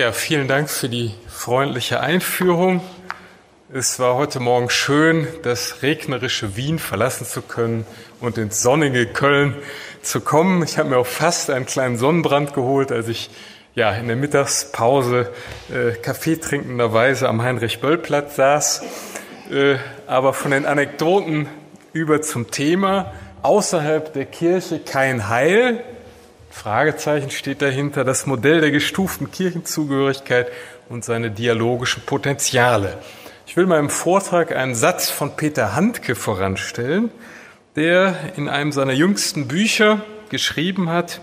Ja, vielen Dank für die freundliche Einführung. Es war heute Morgen schön, das regnerische Wien verlassen zu können und ins sonnige Köln zu kommen. Ich habe mir auch fast einen kleinen Sonnenbrand geholt, als ich ja in der Mittagspause äh, Kaffee trinkenderweise am Heinrich-Böll-Platz saß. Äh, aber von den Anekdoten über zum Thema außerhalb der Kirche kein Heil, Fragezeichen steht dahinter, das Modell der gestuften Kirchenzugehörigkeit und seine dialogischen Potenziale. Ich will meinem Vortrag einen Satz von Peter Handke voranstellen, der in einem seiner jüngsten Bücher geschrieben hat,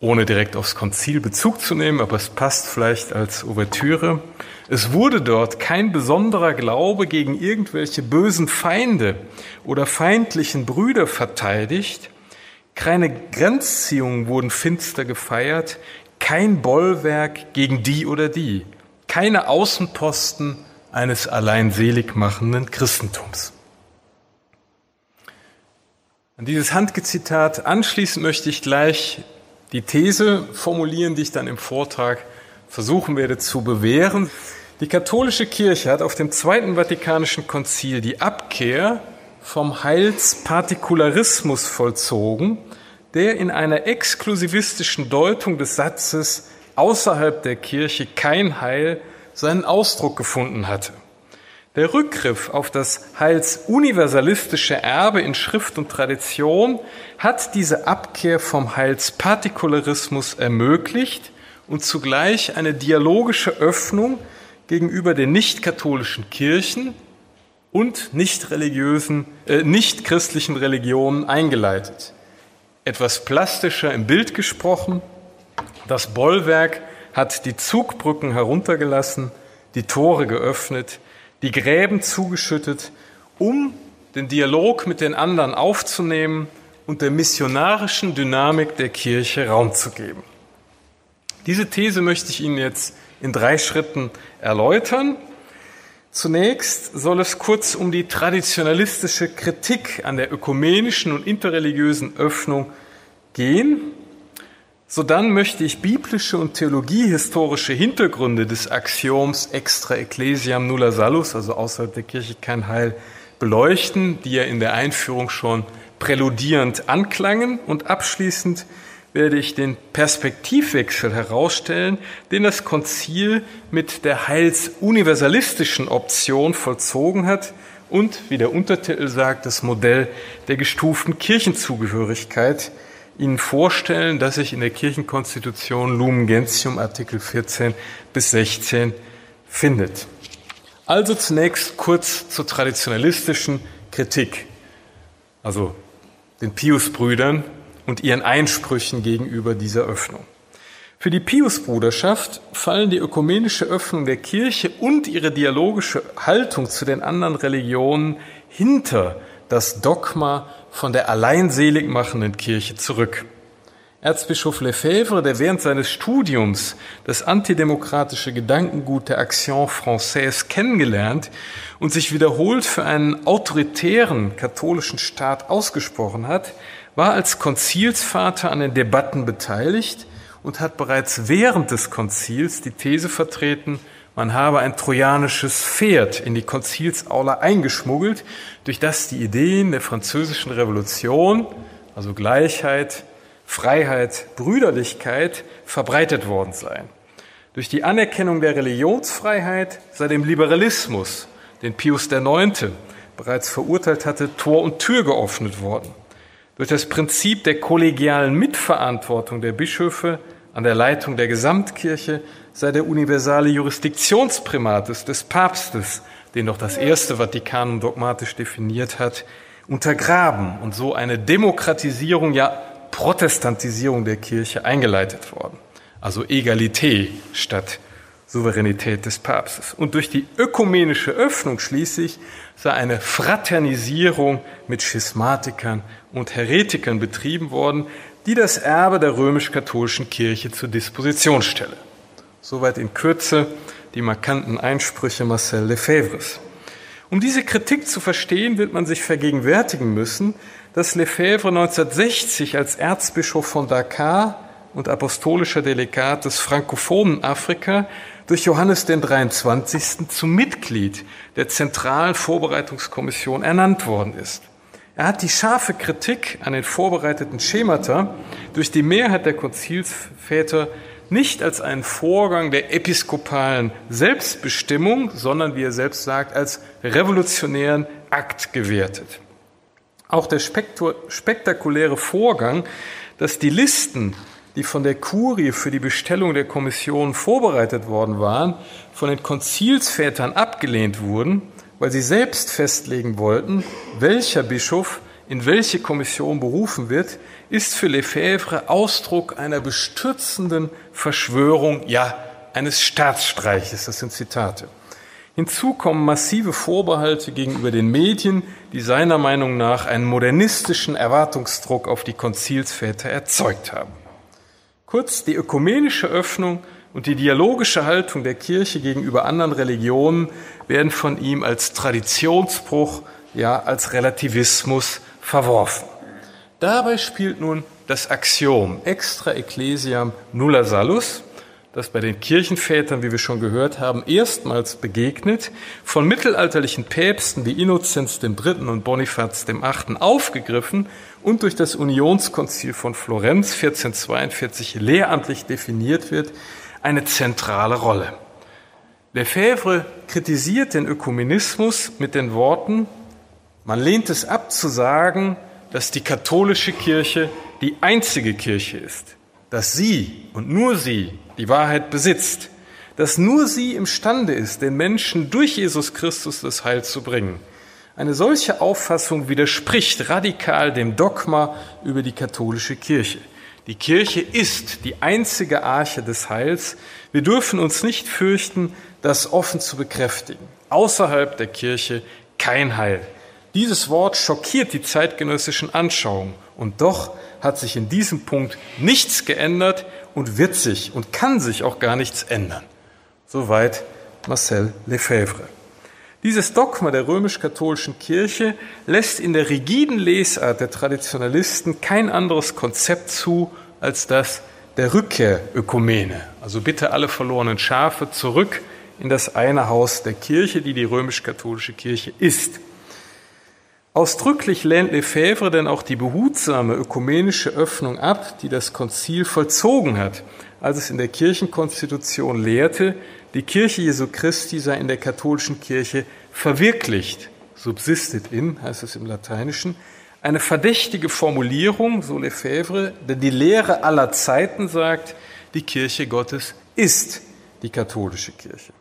ohne direkt aufs Konzil Bezug zu nehmen, aber es passt vielleicht als Ouvertüre. Es wurde dort kein besonderer Glaube gegen irgendwelche bösen Feinde oder feindlichen Brüder verteidigt, keine Grenzziehungen wurden finster gefeiert, kein Bollwerk gegen die oder die, keine Außenposten eines allein selig machenden Christentums. An dieses Handgezitat anschließend möchte ich gleich die These formulieren, die ich dann im Vortrag versuchen werde zu bewähren. Die katholische Kirche hat auf dem Zweiten Vatikanischen Konzil die Abkehr vom Heilspartikularismus vollzogen, der in einer exklusivistischen Deutung des Satzes außerhalb der Kirche kein Heil seinen Ausdruck gefunden hatte. Der Rückgriff auf das heilsuniversalistische Erbe in Schrift und Tradition hat diese Abkehr vom Heilspartikularismus ermöglicht und zugleich eine dialogische Öffnung gegenüber den nicht-katholischen Kirchen und nicht religiösen, äh, nicht christlichen Religionen eingeleitet. Etwas plastischer im Bild gesprochen, das Bollwerk hat die Zugbrücken heruntergelassen, die Tore geöffnet, die Gräben zugeschüttet, um den Dialog mit den anderen aufzunehmen und der missionarischen Dynamik der Kirche Raum zu geben. Diese These möchte ich Ihnen jetzt in drei Schritten erläutern. Zunächst soll es kurz um die traditionalistische Kritik an der ökumenischen und interreligiösen Öffnung gehen. Sodann möchte ich biblische und theologiehistorische Hintergründe des Axioms extra ecclesiam nulla salus, also außerhalb der Kirche kein Heil, beleuchten, die ja in der Einführung schon präludierend anklangen. Und abschließend werde ich den Perspektivwechsel herausstellen, den das Konzil mit der heilsuniversalistischen Option vollzogen hat und, wie der Untertitel sagt, das Modell der gestuften Kirchenzugehörigkeit Ihnen vorstellen, das sich in der Kirchenkonstitution Lumen Gentium Artikel 14 bis 16 findet. Also zunächst kurz zur traditionalistischen Kritik, also den Pius-Brüdern und ihren Einsprüchen gegenüber dieser Öffnung. Für die Pius-Bruderschaft fallen die ökumenische Öffnung der Kirche und ihre dialogische Haltung zu den anderen Religionen hinter das Dogma von der alleinselig machenden Kirche zurück. Erzbischof Lefebvre, der während seines Studiums das antidemokratische Gedankengut der Action Française kennengelernt und sich wiederholt für einen autoritären katholischen Staat ausgesprochen hat, war als Konzilsvater an den Debatten beteiligt und hat bereits während des Konzils die These vertreten, man habe ein trojanisches Pferd in die Konzilsaula eingeschmuggelt, durch das die Ideen der französischen Revolution, also Gleichheit, Freiheit, Brüderlichkeit, verbreitet worden seien. Durch die Anerkennung der Religionsfreiheit sei dem Liberalismus, den Pius IX. bereits verurteilt hatte, Tor und Tür geöffnet worden. Durch das Prinzip der kollegialen Mitverantwortung der Bischöfe an der Leitung der Gesamtkirche sei der universale Jurisdiktionsprimatus des Papstes, den doch das erste Vatikanum dogmatisch definiert hat, untergraben und so eine Demokratisierung, ja Protestantisierung der Kirche eingeleitet worden. Also Egalité statt Souveränität des Papstes. Und durch die ökumenische Öffnung schließlich sei eine Fraternisierung mit Schismatikern und Heretikern betrieben worden, die das Erbe der römisch-katholischen Kirche zur Disposition stelle. Soweit in Kürze die markanten Einsprüche Marcel Lefebvres. Um diese Kritik zu verstehen, wird man sich vergegenwärtigen müssen, dass Lefebvre 1960 als Erzbischof von Dakar und apostolischer Delegat des frankophonen Afrika durch Johannes den 23. zum Mitglied der zentralen Vorbereitungskommission ernannt worden ist. Er hat die scharfe Kritik an den vorbereiteten Schemata durch die Mehrheit der Konzilsväter nicht als einen Vorgang der episkopalen Selbstbestimmung, sondern, wie er selbst sagt, als revolutionären Akt gewertet. Auch der spektakuläre Vorgang, dass die Listen, die von der Kurie für die Bestellung der Kommission vorbereitet worden waren, von den Konzilsvätern abgelehnt wurden, weil sie selbst festlegen wollten, welcher Bischof in welche Kommission berufen wird, ist für Lefebvre Ausdruck einer bestürzenden Verschwörung, ja, eines Staatsstreiches. Das sind Zitate. Hinzu kommen massive Vorbehalte gegenüber den Medien, die seiner Meinung nach einen modernistischen Erwartungsdruck auf die Konzilsväter erzeugt haben. Kurz, die ökumenische Öffnung und die dialogische Haltung der Kirche gegenüber anderen Religionen werden von ihm als Traditionsbruch, ja als Relativismus verworfen. Dabei spielt nun das Axiom extra ecclesiam nulla salus, das bei den Kirchenvätern, wie wir schon gehört haben, erstmals begegnet, von mittelalterlichen Päpsten wie Innozenz III. und Bonifaz VIII. aufgegriffen und durch das Unionskonzil von Florenz 1442 lehramtlich definiert wird, eine zentrale Rolle. Lefebvre kritisiert den Ökumenismus mit den Worten, man lehnt es ab zu sagen, dass die katholische Kirche die einzige Kirche ist, dass sie und nur sie die Wahrheit besitzt, dass nur sie imstande ist, den Menschen durch Jesus Christus das Heil zu bringen. Eine solche Auffassung widerspricht radikal dem Dogma über die katholische Kirche. Die Kirche ist die einzige Arche des Heils. Wir dürfen uns nicht fürchten, das offen zu bekräftigen. Außerhalb der Kirche kein Heil. Dieses Wort schockiert die zeitgenössischen Anschauungen. Und doch hat sich in diesem Punkt nichts geändert und wird sich und kann sich auch gar nichts ändern. Soweit Marcel Lefebvre. Dieses Dogma der römisch-katholischen Kirche lässt in der rigiden Lesart der Traditionalisten kein anderes Konzept zu als das der Rückkehrökumene. Also bitte alle verlorenen Schafe zurück in das eine Haus der Kirche, die die römisch-katholische Kirche ist. Ausdrücklich lehnt Lefebvre denn auch die behutsame ökumenische Öffnung ab, die das Konzil vollzogen hat, als es in der Kirchenkonstitution lehrte, die Kirche Jesu Christi sei in der katholischen Kirche verwirklicht, subsistet in, heißt es im Lateinischen, eine verdächtige Formulierung, so Lefebvre, denn die Lehre aller Zeiten sagt, die Kirche Gottes ist die katholische Kirche.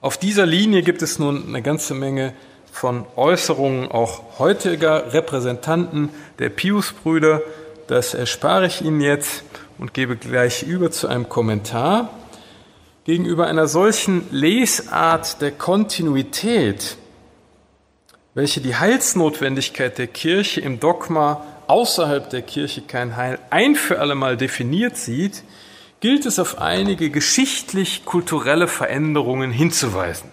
Auf dieser Linie gibt es nun eine ganze Menge von Äußerungen auch heutiger Repräsentanten der Pius-Brüder. Das erspare ich Ihnen jetzt und gebe gleich über zu einem Kommentar. Gegenüber einer solchen Lesart der Kontinuität, welche die Heilsnotwendigkeit der Kirche im Dogma außerhalb der Kirche kein Heil ein für allemal definiert sieht, gilt es auf einige geschichtlich-kulturelle Veränderungen hinzuweisen.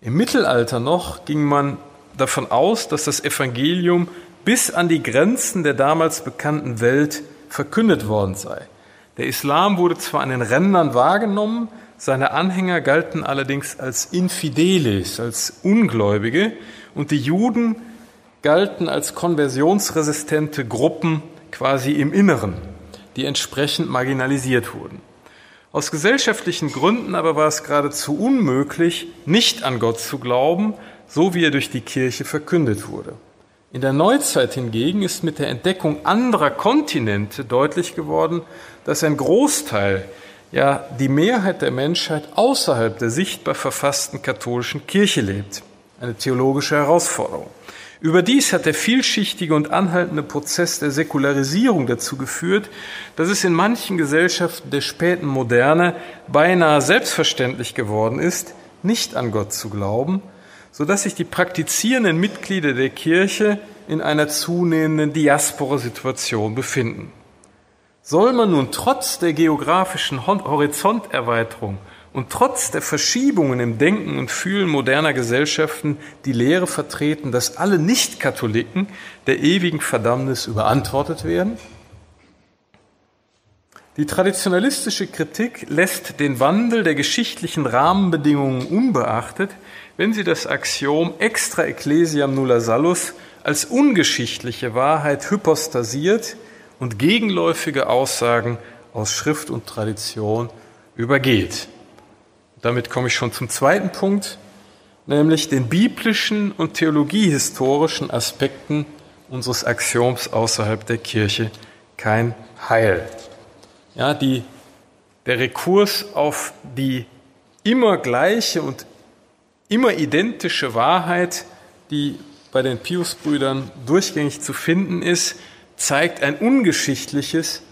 Im Mittelalter noch ging man davon aus, dass das Evangelium bis an die Grenzen der damals bekannten Welt verkündet worden sei. Der Islam wurde zwar an den Rändern wahrgenommen, seine Anhänger galten allerdings als Infideles, als Ungläubige, und die Juden galten als konversionsresistente Gruppen quasi im Inneren, die entsprechend marginalisiert wurden. Aus gesellschaftlichen Gründen aber war es geradezu unmöglich, nicht an Gott zu glauben, so wie er durch die Kirche verkündet wurde. In der Neuzeit hingegen ist mit der Entdeckung anderer Kontinente deutlich geworden, dass ein Großteil, ja die Mehrheit der Menschheit außerhalb der sichtbar verfassten katholischen Kirche lebt. Eine theologische Herausforderung. Überdies hat der vielschichtige und anhaltende Prozess der Säkularisierung dazu geführt, dass es in manchen Gesellschaften der späten Moderne beinahe selbstverständlich geworden ist, nicht an Gott zu glauben, so dass sich die praktizierenden Mitglieder der Kirche in einer zunehmenden Diaspora-Situation befinden. Soll man nun trotz der geografischen Horizonterweiterung und trotz der Verschiebungen im Denken und Fühlen moderner Gesellschaften die Lehre vertreten, dass alle Nicht-Katholiken der ewigen Verdammnis überantwortet werden? Die traditionalistische Kritik lässt den Wandel der geschichtlichen Rahmenbedingungen unbeachtet, wenn sie das Axiom extra ecclesiam nulla salus als ungeschichtliche Wahrheit hypostasiert und gegenläufige Aussagen aus Schrift und Tradition übergeht. Damit komme ich schon zum zweiten Punkt, nämlich den biblischen und theologiehistorischen Aspekten unseres Axioms außerhalb der Kirche kein Heil. Ja, die, der Rekurs auf die immer gleiche und immer identische Wahrheit, die bei den Pius-Brüdern durchgängig zu finden ist, zeigt ein ungeschichtliches,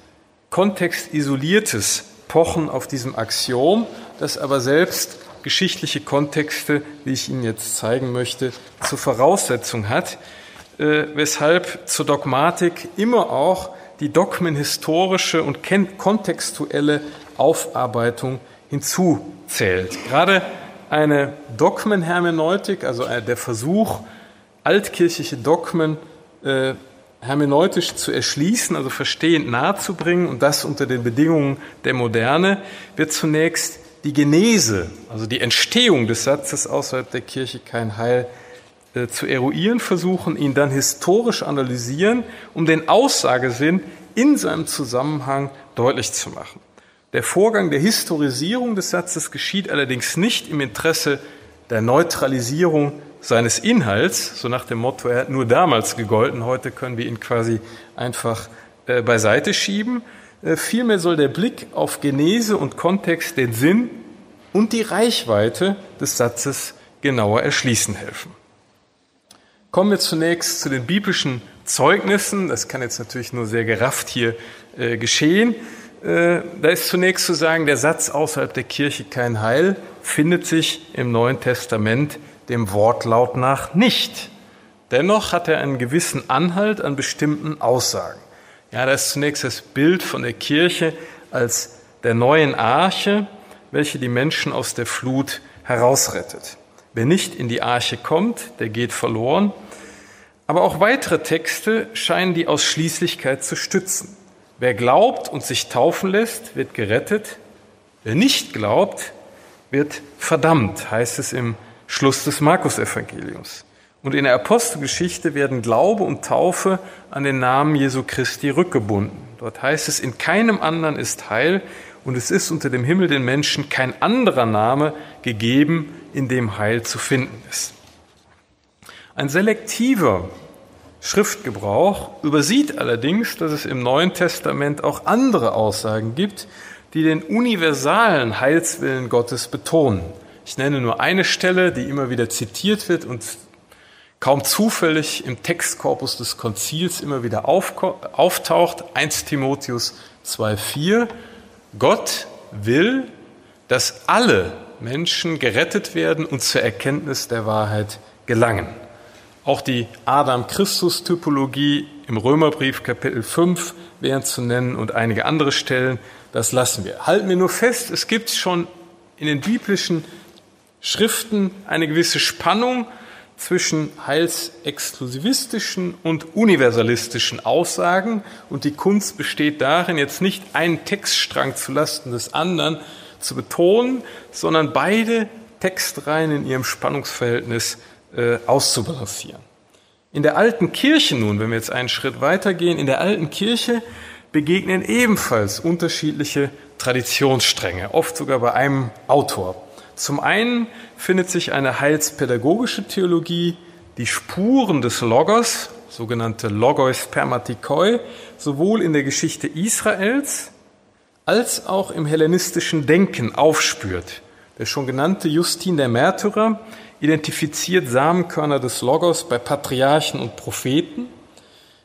kontextisoliertes Pochen auf diesem Axiom, das aber selbst geschichtliche Kontexte, wie ich Ihnen jetzt zeigen möchte, zur Voraussetzung hat, äh, weshalb zur Dogmatik immer auch die dogmenhistorische und kontextuelle Aufarbeitung hinzuzählt. Gerade eine Dogmenhermeneutik, also der Versuch, altkirchliche Dogmen äh, hermeneutisch zu erschließen, also verstehend nahezubringen und das unter den Bedingungen der Moderne, wird zunächst die Genese, also die Entstehung des Satzes außerhalb der Kirche kein Heil äh, zu eruieren versuchen, ihn dann historisch analysieren, um den Aussagesinn in seinem Zusammenhang deutlich zu machen. Der Vorgang der Historisierung des Satzes geschieht allerdings nicht im Interesse der Neutralisierung seines Inhalts, so nach dem Motto, er hat nur damals gegolten, heute können wir ihn quasi einfach äh, beiseite schieben. Äh, vielmehr soll der Blick auf Genese und Kontext den Sinn und die Reichweite des Satzes genauer erschließen helfen. Kommen wir zunächst zu den biblischen Zeugnissen. Das kann jetzt natürlich nur sehr gerafft hier äh, geschehen. Äh, da ist zunächst zu sagen, der Satz außerhalb der Kirche kein Heil findet sich im Neuen Testament dem Wortlaut nach nicht. Dennoch hat er einen gewissen Anhalt an bestimmten Aussagen. Ja, da ist zunächst das Bild von der Kirche als der neuen Arche, welche die Menschen aus der Flut herausrettet. Wer nicht in die Arche kommt, der geht verloren. Aber auch weitere Texte scheinen die Ausschließlichkeit zu stützen. Wer glaubt und sich taufen lässt, wird gerettet. Wer nicht glaubt, wird verdammt, heißt es im Schluss des Markus-Evangeliums. Und in der Apostelgeschichte werden Glaube und Taufe an den Namen Jesu Christi rückgebunden. Dort heißt es, in keinem anderen ist Heil und es ist unter dem Himmel den Menschen kein anderer Name gegeben, in dem Heil zu finden ist. Ein selektiver Schriftgebrauch übersieht allerdings, dass es im Neuen Testament auch andere Aussagen gibt, die den universalen Heilswillen Gottes betonen. Ich nenne nur eine Stelle, die immer wieder zitiert wird und kaum zufällig im Textkorpus des Konzils immer wieder auftaucht. 1 Timotheus 2.4. Gott will, dass alle Menschen gerettet werden und zur Erkenntnis der Wahrheit gelangen. Auch die Adam-Christus-Typologie im Römerbrief Kapitel 5 wären zu nennen und einige andere Stellen, das lassen wir. Halten wir nur fest, es gibt schon in den biblischen Schriften eine gewisse Spannung zwischen heilsexklusivistischen und universalistischen Aussagen und die Kunst besteht darin, jetzt nicht einen Textstrang zu Lasten des anderen zu betonen, sondern beide Textreihen in ihrem Spannungsverhältnis äh, auszubalancieren. In der alten Kirche nun, wenn wir jetzt einen Schritt weitergehen, in der alten Kirche begegnen ebenfalls unterschiedliche Traditionsstränge, oft sogar bei einem Autor. Zum einen findet sich eine heilspädagogische Theologie, die Spuren des Logos, sogenannte Logos Permatikoi, sowohl in der Geschichte Israels als auch im hellenistischen Denken aufspürt. Der schon genannte Justin der Märtyrer identifiziert Samenkörner des Logos bei Patriarchen und Propheten,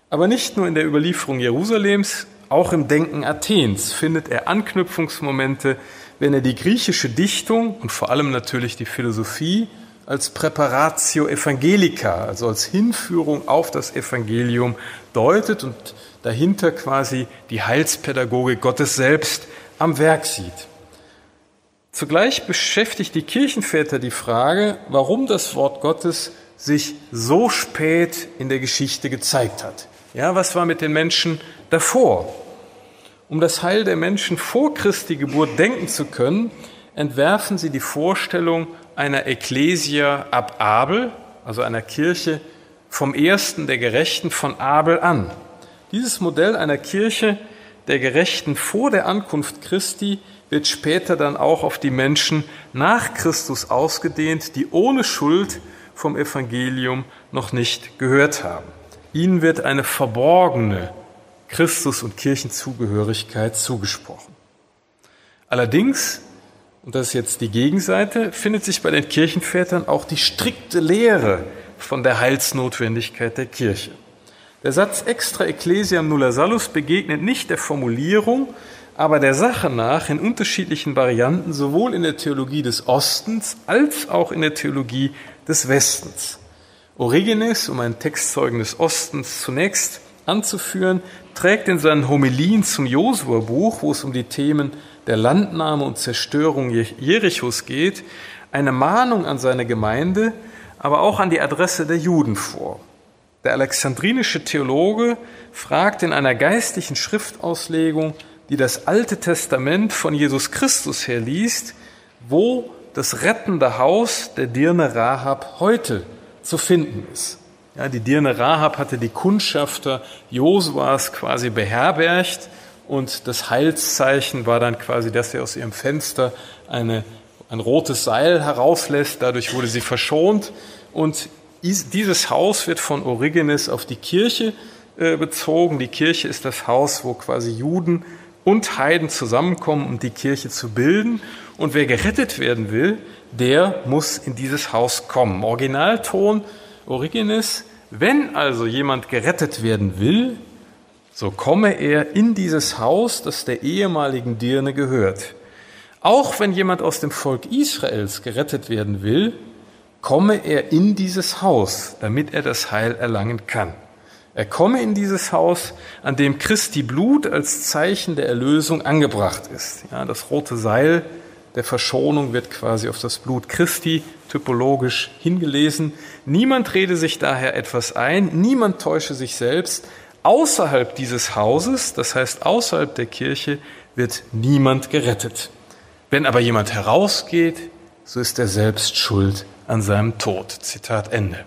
aber nicht nur in der Überlieferung Jerusalems, auch im Denken Athens findet er Anknüpfungsmomente, wenn er die griechische Dichtung und vor allem natürlich die Philosophie als Präparatio Evangelica, also als Hinführung auf das Evangelium deutet und dahinter quasi die Heilspädagogik Gottes selbst am Werk sieht. Zugleich beschäftigt die Kirchenväter die Frage, warum das Wort Gottes sich so spät in der Geschichte gezeigt hat. Ja, was war mit den Menschen davor? Um das Heil der Menschen vor Christi Geburt denken zu können, entwerfen sie die Vorstellung einer Ecclesia ab Abel, also einer Kirche vom ersten der Gerechten von Abel an. Dieses Modell einer Kirche der Gerechten vor der Ankunft Christi wird später dann auch auf die Menschen nach Christus ausgedehnt, die ohne Schuld vom Evangelium noch nicht gehört haben. Ihnen wird eine verborgene Christus- und Kirchenzugehörigkeit zugesprochen. Allerdings, und das ist jetzt die Gegenseite, findet sich bei den Kirchenvätern auch die strikte Lehre von der Heilsnotwendigkeit der Kirche. Der Satz extra ecclesiam nulla salus begegnet nicht der Formulierung, aber der Sache nach in unterschiedlichen Varianten sowohl in der Theologie des Ostens als auch in der Theologie des Westens. Origenes, um einen Textzeugen des Ostens zunächst anzuführen, trägt in seinen Homilien zum Josua-Buch, wo es um die Themen der Landnahme und Zerstörung Jerichos geht, eine Mahnung an seine Gemeinde, aber auch an die Adresse der Juden vor. Der alexandrinische Theologe fragt in einer geistlichen Schriftauslegung, die das Alte Testament von Jesus Christus her liest, wo das rettende Haus der Dirne Rahab heute zu finden ist. Ja, die Dirne Rahab hatte die Kundschafter Josuas quasi beherbergt und das Heilszeichen war dann quasi, dass sie aus ihrem Fenster eine, ein rotes Seil herauslässt. Dadurch wurde sie verschont und dieses Haus wird von Origenes auf die Kirche äh, bezogen. Die Kirche ist das Haus, wo quasi Juden und Heiden zusammenkommen, um die Kirche zu bilden. Und wer gerettet werden will, der muss in dieses Haus kommen. Originalton Origenes, wenn also jemand gerettet werden will, so komme er in dieses Haus, das der ehemaligen Dirne gehört. Auch wenn jemand aus dem Volk Israels gerettet werden will, komme er in dieses Haus, damit er das Heil erlangen kann. Er komme in dieses Haus, an dem Christi Blut als Zeichen der Erlösung angebracht ist. Ja, das rote Seil der Verschonung wird quasi auf das Blut Christi typologisch hingelesen. Niemand rede sich daher etwas ein, niemand täusche sich selbst. Außerhalb dieses Hauses, das heißt außerhalb der Kirche, wird niemand gerettet. Wenn aber jemand herausgeht, so ist er selbst schuld an seinem Tod. Zitat Ende.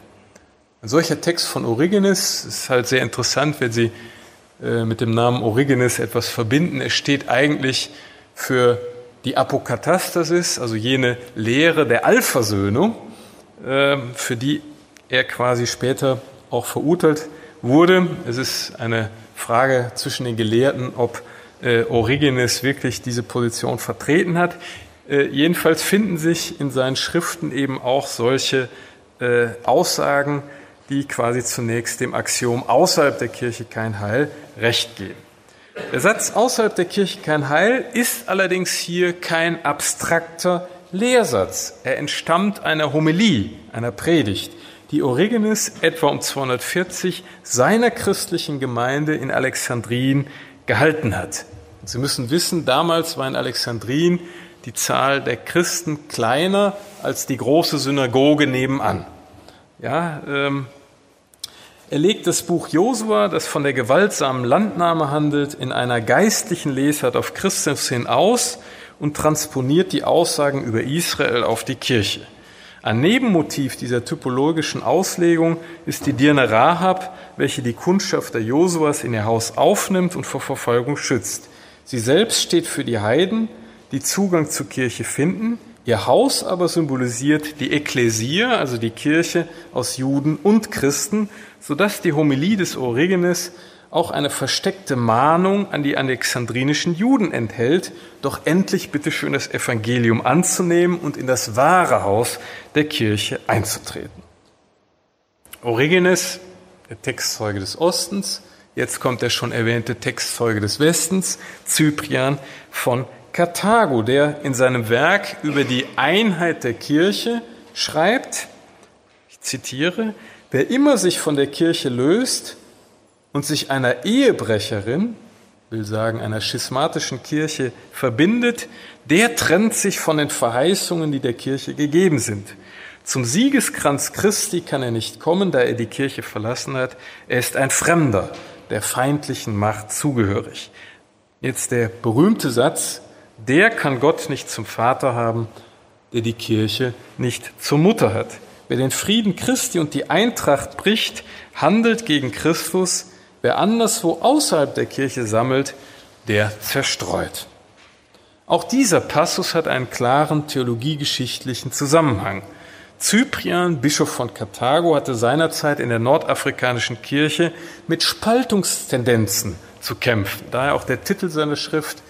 Ein solcher Text von Origenes ist halt sehr interessant, wenn Sie äh, mit dem Namen Origenes etwas verbinden. Es steht eigentlich für die Apokatastasis, also jene Lehre der Allversöhnung, ähm, für die er quasi später auch verurteilt wurde. Es ist eine Frage zwischen den Gelehrten, ob äh, Origenes wirklich diese Position vertreten hat. Äh, jedenfalls finden sich in seinen Schriften eben auch solche äh, Aussagen, die quasi zunächst dem Axiom außerhalb der Kirche kein Heil recht geben. Der Satz außerhalb der Kirche kein Heil ist allerdings hier kein abstrakter Lehrsatz. Er entstammt einer Homilie, einer Predigt, die Origenes etwa um 240 seiner christlichen Gemeinde in Alexandrien gehalten hat. Sie müssen wissen, damals war in Alexandrien die Zahl der Christen kleiner als die große Synagoge nebenan. Ja, ähm, er legt das Buch Josua, das von der gewaltsamen Landnahme handelt, in einer geistlichen Lesart auf Christus hin aus und transponiert die Aussagen über Israel auf die Kirche. Ein Nebenmotiv dieser typologischen Auslegung ist die Dirne Rahab, welche die Kundschaft der Josuas in ihr Haus aufnimmt und vor Verfolgung schützt. Sie selbst steht für die Heiden, die Zugang zur Kirche finden, Ihr Haus aber symbolisiert die Ekklesia, also die Kirche aus Juden und Christen, sodass die Homilie des Origenes auch eine versteckte Mahnung an die alexandrinischen Juden enthält, doch endlich bitteschön das Evangelium anzunehmen und in das wahre Haus der Kirche einzutreten. Origenes, der Textzeuge des Ostens, jetzt kommt der schon erwähnte Textzeuge des Westens, Cyprian von Karthago, der in seinem Werk über die Einheit der Kirche schreibt, ich zitiere, wer immer sich von der Kirche löst und sich einer Ehebrecherin, will sagen einer schismatischen Kirche, verbindet, der trennt sich von den Verheißungen, die der Kirche gegeben sind. Zum Siegeskranz Christi kann er nicht kommen, da er die Kirche verlassen hat. Er ist ein Fremder, der feindlichen Macht zugehörig. Jetzt der berühmte Satz, der kann Gott nicht zum Vater haben, der die Kirche nicht zur Mutter hat. Wer den Frieden Christi und die Eintracht bricht, handelt gegen Christus. Wer anderswo außerhalb der Kirche sammelt, der zerstreut. Auch dieser Passus hat einen klaren theologiegeschichtlichen Zusammenhang. Cyprian, Bischof von Karthago, hatte seinerzeit in der nordafrikanischen Kirche mit Spaltungstendenzen zu kämpfen. Daher auch der Titel seiner Schrift,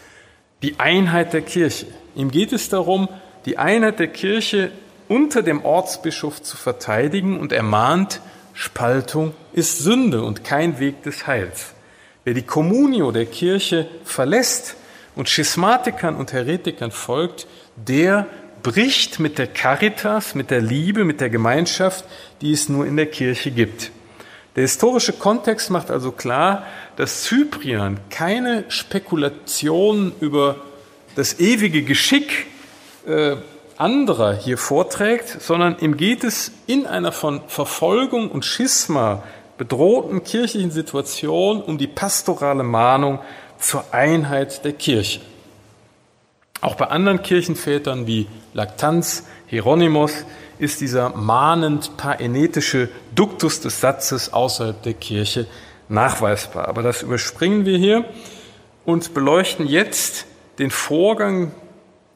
Die Einheit der Kirche. Ihm geht es darum, die Einheit der Kirche unter dem Ortsbischof zu verteidigen und ermahnt, Spaltung ist Sünde und kein Weg des Heils. Wer die Communio der Kirche verlässt und Schismatikern und Heretikern folgt, der bricht mit der Caritas, mit der Liebe, mit der Gemeinschaft, die es nur in der Kirche gibt. Der historische Kontext macht also klar, dass Cyprian keine Spekulation über das ewige Geschick äh, anderer hier vorträgt, sondern ihm geht es in einer von Verfolgung und Schisma bedrohten kirchlichen Situation um die pastorale Mahnung zur Einheit der Kirche. Auch bei anderen Kirchenvätern wie Lactanz, Hieronymus ist dieser mahnend paenetische Duktus des Satzes außerhalb der Kirche nachweisbar. Aber das überspringen wir hier und beleuchten jetzt den Vorgang,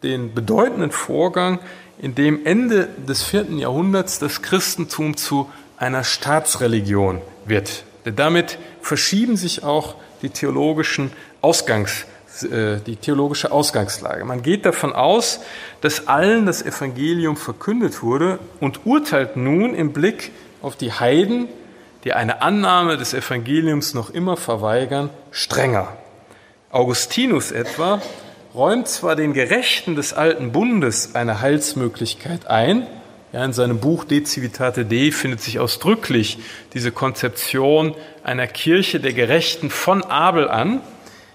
den bedeutenden Vorgang, in dem Ende des vierten Jahrhunderts das Christentum zu einer Staatsreligion wird. Denn damit verschieben sich auch die theologischen Ausgangs äh, die theologische Ausgangslage. Man geht davon aus, dass allen das Evangelium verkündet wurde und urteilt nun im Blick auf die Heiden, die eine Annahme des Evangeliums noch immer verweigern, strenger. Augustinus etwa räumt zwar den Gerechten des alten Bundes eine Heilsmöglichkeit ein, ja, in seinem Buch De Civitate Dei findet sich ausdrücklich diese Konzeption einer Kirche der Gerechten von Abel an,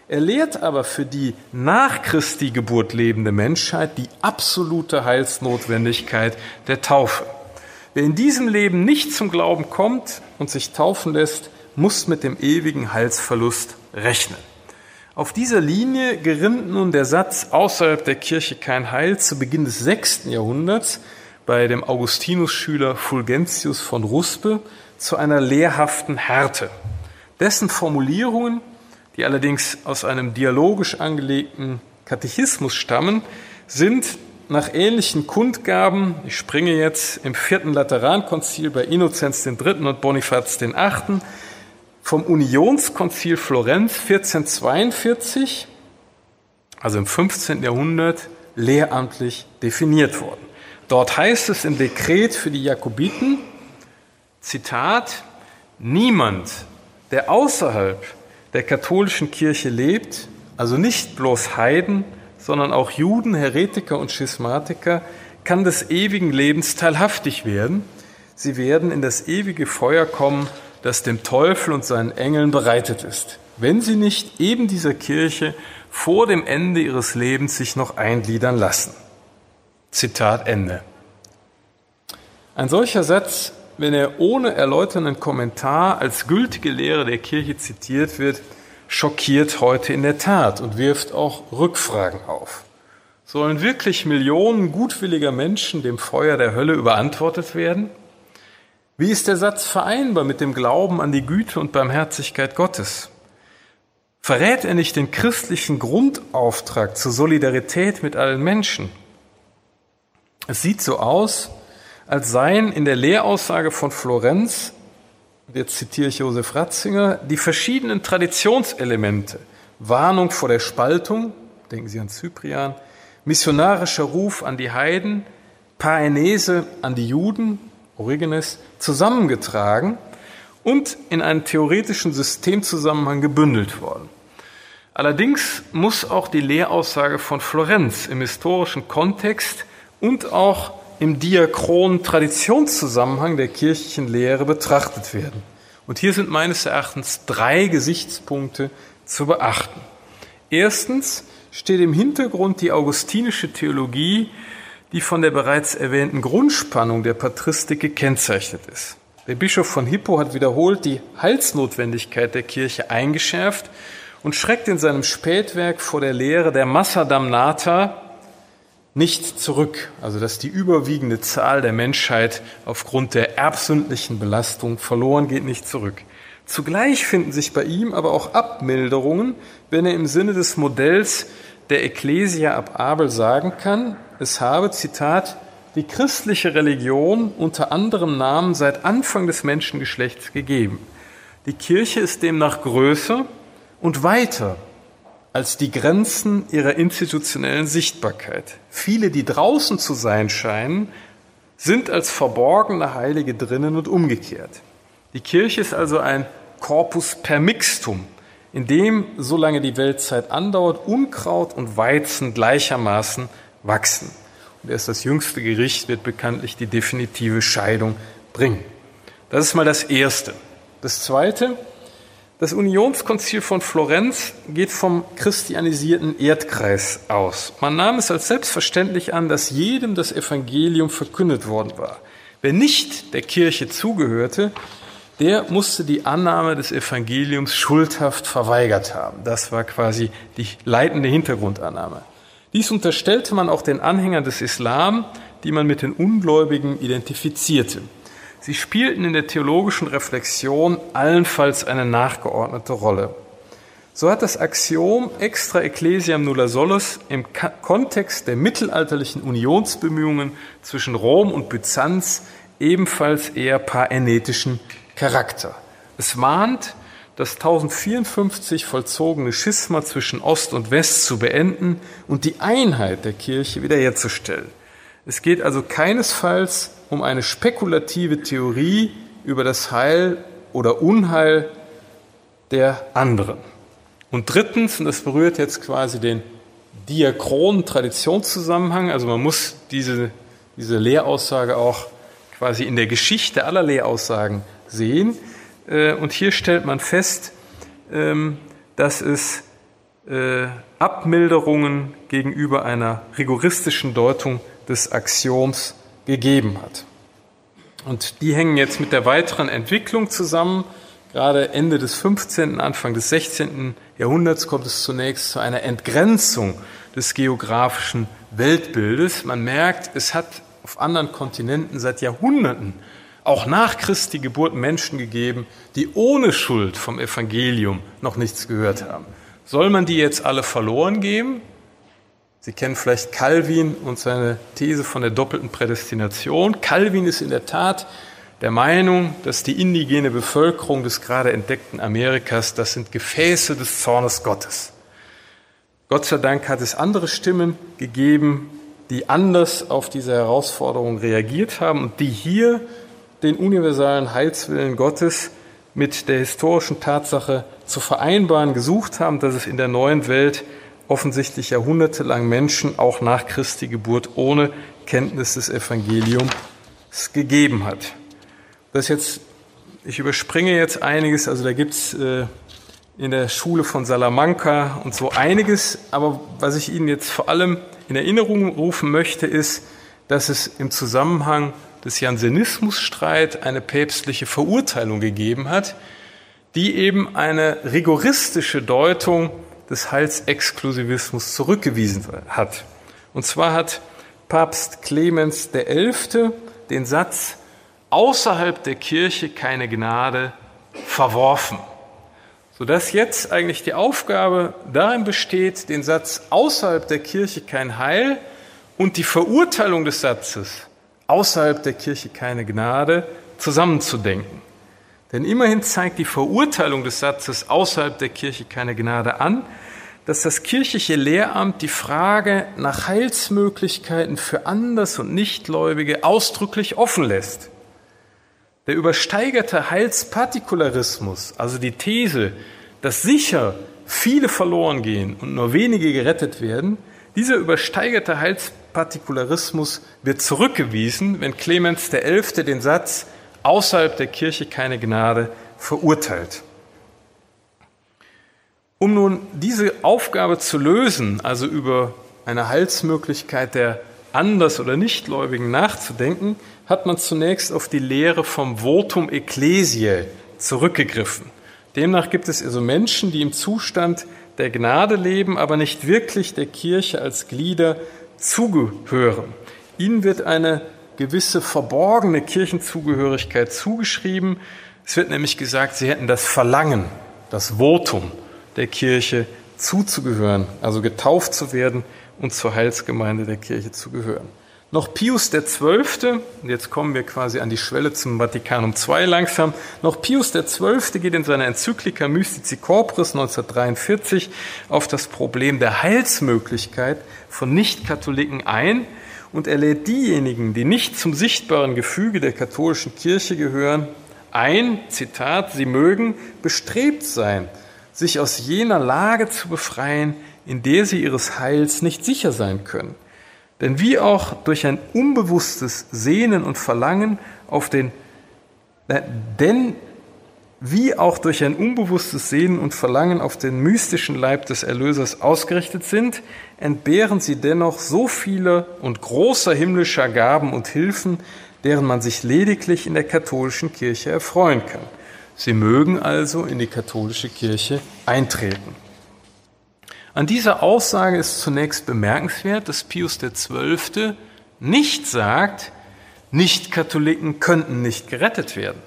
er lehrt aber für die nach Christi Geburt lebende Menschheit die absolute Heilsnotwendigkeit der Taufe. Wer in diesem Leben nicht zum Glauben kommt und sich taufen lässt, muss mit dem ewigen Heilsverlust rechnen. Auf dieser Linie gerinnt nun der Satz außerhalb der Kirche kein Heil zu Beginn des sechsten Jahrhunderts bei dem Augustinus-Schüler Fulgentius von Ruspe zu einer lehrhaften Härte. Dessen Formulierungen die allerdings aus einem dialogisch angelegten Katechismus stammen, sind nach ähnlichen Kundgaben, ich springe jetzt im vierten Laterankonzil bei Innozenz III. und Bonifaz VIII., vom Unionskonzil Florenz 1442, also im 15. Jahrhundert, lehramtlich definiert worden. Dort heißt es im Dekret für die Jakobiten, Zitat, niemand, der außerhalb der katholischen Kirche lebt, also nicht bloß Heiden, sondern auch Juden, Heretiker und Schismatiker, kann des ewigen Lebens teilhaftig werden. Sie werden in das ewige Feuer kommen, das dem Teufel und seinen Engeln bereitet ist, wenn sie nicht eben dieser Kirche vor dem Ende ihres Lebens sich noch eingliedern lassen. Zitat Ende. Ein solcher Satz wenn er ohne erläuternden Kommentar als gültige Lehre der Kirche zitiert wird, schockiert heute in der Tat und wirft auch Rückfragen auf. Sollen wirklich Millionen gutwilliger Menschen dem Feuer der Hölle überantwortet werden? Wie ist der Satz vereinbar mit dem Glauben an die Güte und Barmherzigkeit Gottes? Verrät er nicht den christlichen Grundauftrag zur Solidarität mit allen Menschen? Es sieht so aus, als seien in der Lehraussage von Florenz, jetzt zitiere ich Josef Ratzinger, die verschiedenen Traditionselemente, Warnung vor der Spaltung, denken Sie an Cyprian, missionarischer Ruf an die Heiden, Paenese an die Juden, Origenes, zusammengetragen und in einen theoretischen Systemzusammenhang gebündelt worden. Allerdings muss auch die Lehraussage von Florenz im historischen Kontext und auch im diachronen Traditionszusammenhang der kirchlichen Lehre betrachtet werden. Und hier sind meines Erachtens drei Gesichtspunkte zu beachten. Erstens steht im Hintergrund die augustinische Theologie, die von der bereits erwähnten Grundspannung der Patristik gekennzeichnet ist. Der Bischof von Hippo hat wiederholt die Heilsnotwendigkeit der Kirche eingeschärft und schreckt in seinem Spätwerk vor der Lehre der Massa Damnata nicht zurück, also dass die überwiegende Zahl der Menschheit aufgrund der erbsündlichen Belastung verloren geht, nicht zurück. Zugleich finden sich bei ihm aber auch Abmilderungen, wenn er im Sinne des Modells der Ecclesia ab Abel sagen kann, es habe, Zitat, die christliche Religion unter anderem Namen seit Anfang des Menschengeschlechts gegeben. Die Kirche ist demnach größer und weiter als die Grenzen ihrer institutionellen Sichtbarkeit. Viele, die draußen zu sein scheinen, sind als verborgene Heilige drinnen und umgekehrt. Die Kirche ist also ein Corpus permixtum, in dem, solange die Weltzeit andauert, Unkraut und Weizen gleichermaßen wachsen. Und erst das jüngste Gericht wird bekanntlich die definitive Scheidung bringen. Das ist mal das Erste. Das Zweite, das Unionskonzil von Florenz geht vom christianisierten Erdkreis aus. Man nahm es als selbstverständlich an, dass jedem das Evangelium verkündet worden war. Wer nicht der Kirche zugehörte, der musste die Annahme des Evangeliums schuldhaft verweigert haben. Das war quasi die leitende Hintergrundannahme. Dies unterstellte man auch den Anhängern des Islam, die man mit den Ungläubigen identifizierte. Sie spielten in der theologischen Reflexion allenfalls eine nachgeordnete Rolle. So hat das Axiom extra ecclesiam nulla solus im Kontext der mittelalterlichen Unionsbemühungen zwischen Rom und Byzanz ebenfalls eher parenetischen Charakter. Es mahnt, das 1054 vollzogene Schisma zwischen Ost und West zu beenden und die Einheit der Kirche wiederherzustellen. Es geht also keinesfalls um eine spekulative Theorie über das Heil oder Unheil der anderen. Und drittens, und das berührt jetzt quasi den diachronen Traditionszusammenhang, also man muss diese, diese Lehraussage auch quasi in der Geschichte aller Lehraussagen sehen. Äh, und hier stellt man fest, ähm, dass es äh, Abmilderungen gegenüber einer rigoristischen Deutung des Axioms gegeben hat. Und die hängen jetzt mit der weiteren Entwicklung zusammen. Gerade Ende des 15., Anfang des 16. Jahrhunderts kommt es zunächst zu einer Entgrenzung des geografischen Weltbildes. Man merkt, es hat auf anderen Kontinenten seit Jahrhunderten auch nach Christi Geburt Menschen gegeben, die ohne Schuld vom Evangelium noch nichts gehört haben. Soll man die jetzt alle verloren geben? Sie kennen vielleicht Calvin und seine These von der doppelten Prädestination. Calvin ist in der Tat der Meinung, dass die indigene Bevölkerung des gerade entdeckten Amerikas, das sind Gefäße des Zornes Gottes. Gott sei Dank hat es andere Stimmen gegeben, die anders auf diese Herausforderung reagiert haben und die hier den universalen Heilswillen Gottes mit der historischen Tatsache zu vereinbaren gesucht haben, dass es in der neuen Welt offensichtlich jahrhundertelang Menschen auch nach Christi Geburt ohne Kenntnis des Evangeliums gegeben hat. Das jetzt, ich überspringe jetzt einiges, also da gibt's äh, in der Schule von Salamanca und so einiges, aber was ich Ihnen jetzt vor allem in Erinnerung rufen möchte, ist, dass es im Zusammenhang des Jansenismusstreit eine päpstliche Verurteilung gegeben hat, die eben eine rigoristische Deutung des Heilsexklusivismus zurückgewiesen hat. Und zwar hat Papst Clemens XI. den Satz außerhalb der Kirche keine Gnade verworfen, sodass jetzt eigentlich die Aufgabe darin besteht, den Satz außerhalb der Kirche kein Heil und die Verurteilung des Satzes außerhalb der Kirche keine Gnade zusammenzudenken. Denn immerhin zeigt die Verurteilung des Satzes außerhalb der Kirche keine Gnade an, dass das kirchliche Lehramt die Frage nach Heilsmöglichkeiten für Anders- und Nichtgläubige ausdrücklich offen lässt. Der übersteigerte Heilspartikularismus, also die These, dass sicher viele verloren gehen und nur wenige gerettet werden, dieser übersteigerte Heilspartikularismus wird zurückgewiesen, wenn Clemens XI. den Satz außerhalb der Kirche keine Gnade verurteilt. Um nun diese Aufgabe zu lösen, also über eine Heilsmöglichkeit der Anders- oder Nichtgläubigen nachzudenken, hat man zunächst auf die Lehre vom Votum Ecclesiae zurückgegriffen. Demnach gibt es also Menschen, die im Zustand der Gnade leben, aber nicht wirklich der Kirche als Glieder zugehören. Ihnen wird eine gewisse verborgene Kirchenzugehörigkeit zugeschrieben. Es wird nämlich gesagt, sie hätten das Verlangen, das Votum der Kirche zuzugehören, also getauft zu werden und zur Heilsgemeinde der Kirche zu gehören. Noch Pius XII., jetzt kommen wir quasi an die Schwelle zum Vatikanum II langsam, noch Pius XII. geht in seiner Enzyklika Mystici Corporis 1943 auf das Problem der Heilsmöglichkeit von Nichtkatholiken ein und er lädt diejenigen, die nicht zum sichtbaren Gefüge der katholischen Kirche gehören, ein, Zitat, sie mögen bestrebt sein, sich aus jener Lage zu befreien, in der sie ihres Heils nicht sicher sein können denn wie auch durch ein unbewusstes Sehnen und Verlangen auf den, äh, denn wie auch durch ein unbewusstes Sehnen und Verlangen auf den mystischen Leib des Erlösers ausgerichtet sind, entbehren sie dennoch so viele und großer himmlischer Gaben und Hilfen, deren man sich lediglich in der katholischen Kirche erfreuen kann. Sie mögen also in die katholische Kirche eintreten. An dieser Aussage ist zunächst bemerkenswert, dass Pius XII. nicht sagt, Nicht-Katholiken könnten nicht gerettet werden.